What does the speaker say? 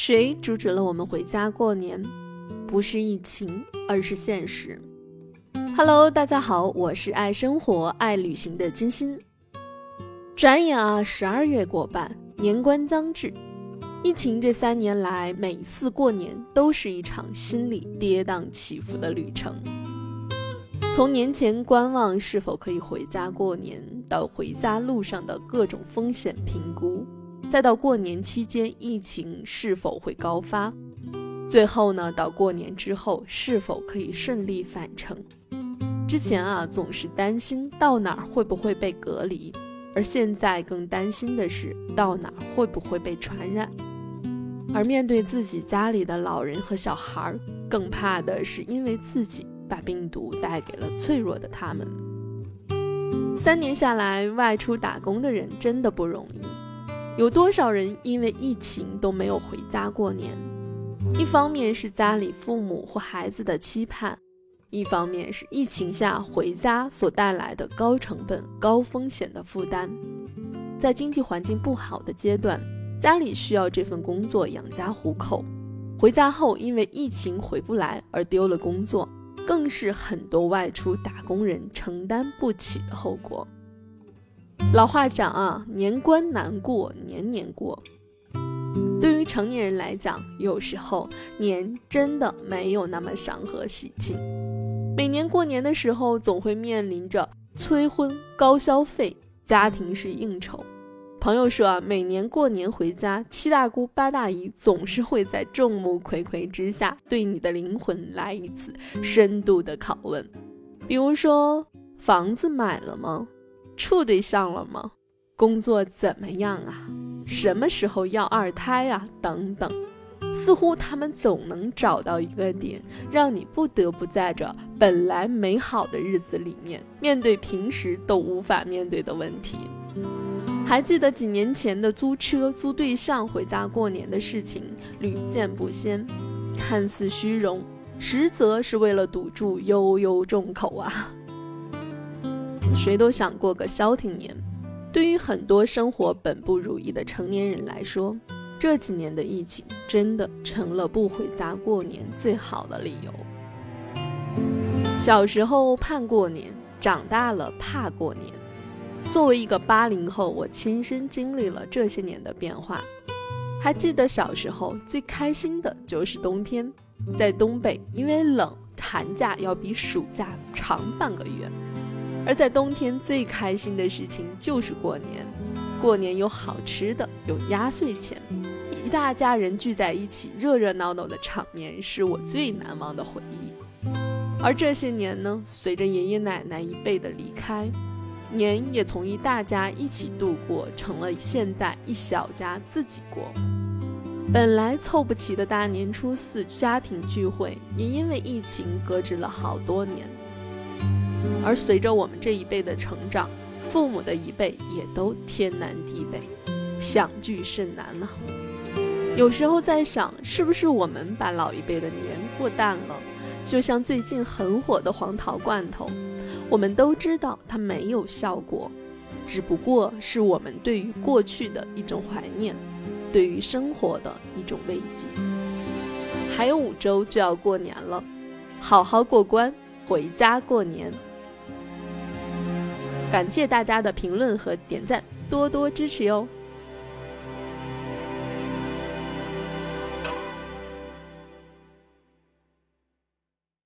谁阻止了我们回家过年？不是疫情，而是现实。Hello，大家好，我是爱生活、爱旅行的金星。转眼啊，十二月过半，年关将至。疫情这三年来，每次过年都是一场心理跌宕起伏的旅程。从年前观望是否可以回家过年，到回家路上的各种风险评估。再到过年期间疫情是否会高发，最后呢，到过年之后是否可以顺利返程？之前啊总是担心到哪儿会不会被隔离，而现在更担心的是到哪儿会不会被传染。而面对自己家里的老人和小孩，更怕的是因为自己把病毒带给了脆弱的他们。三年下来，外出打工的人真的不容易。有多少人因为疫情都没有回家过年？一方面是家里父母或孩子的期盼，一方面是疫情下回家所带来的高成本、高风险的负担。在经济环境不好的阶段，家里需要这份工作养家糊口，回家后因为疫情回不来而丢了工作，更是很多外出打工人承担不起的后果。老话讲啊，年关难过年年过。对于成年人来讲，有时候年真的没有那么祥和喜庆。每年过年的时候，总会面临着催婚、高消费、家庭式应酬。朋友说啊，每年过年回家，七大姑八大姨总是会在众目睽睽之下，对你的灵魂来一次深度的拷问。比如说，房子买了吗？处对象了吗？工作怎么样啊？什么时候要二胎啊？等等，似乎他们总能找到一个点，让你不得不在这本来美好的日子里面，面对平时都无法面对的问题。还记得几年前的租车、租对象回家过年的事情，屡见不鲜，看似虚荣，实则是为了堵住悠悠众口啊。谁都想过个消停年，对于很多生活本不如意的成年人来说，这几年的疫情真的成了不回家过年最好的理由。小时候盼过年，长大了怕过年。作为一个八零后，我亲身经历了这些年的变化。还记得小时候最开心的就是冬天，在东北，因为冷，寒假要比暑假长半个月。而在冬天最开心的事情就是过年，过年有好吃的，有压岁钱，一大家人聚在一起，热热闹闹的场面是我最难忘的回忆。而这些年呢，随着爷爷奶奶一辈的离开，年也从一大家一起度过，成了现在一小家自己过。本来凑不齐的大年初四家庭聚会，也因为疫情搁置了好多年。而随着我们这一辈的成长，父母的一辈也都天南地北，相聚甚难呢。有时候在想，是不是我们把老一辈的年过淡了？就像最近很火的黄桃罐头，我们都知道它没有效果，只不过是我们对于过去的一种怀念，对于生活的一种慰藉。还有五周就要过年了，好好过关，回家过年。感谢大家的评论和点赞，多多支持哟。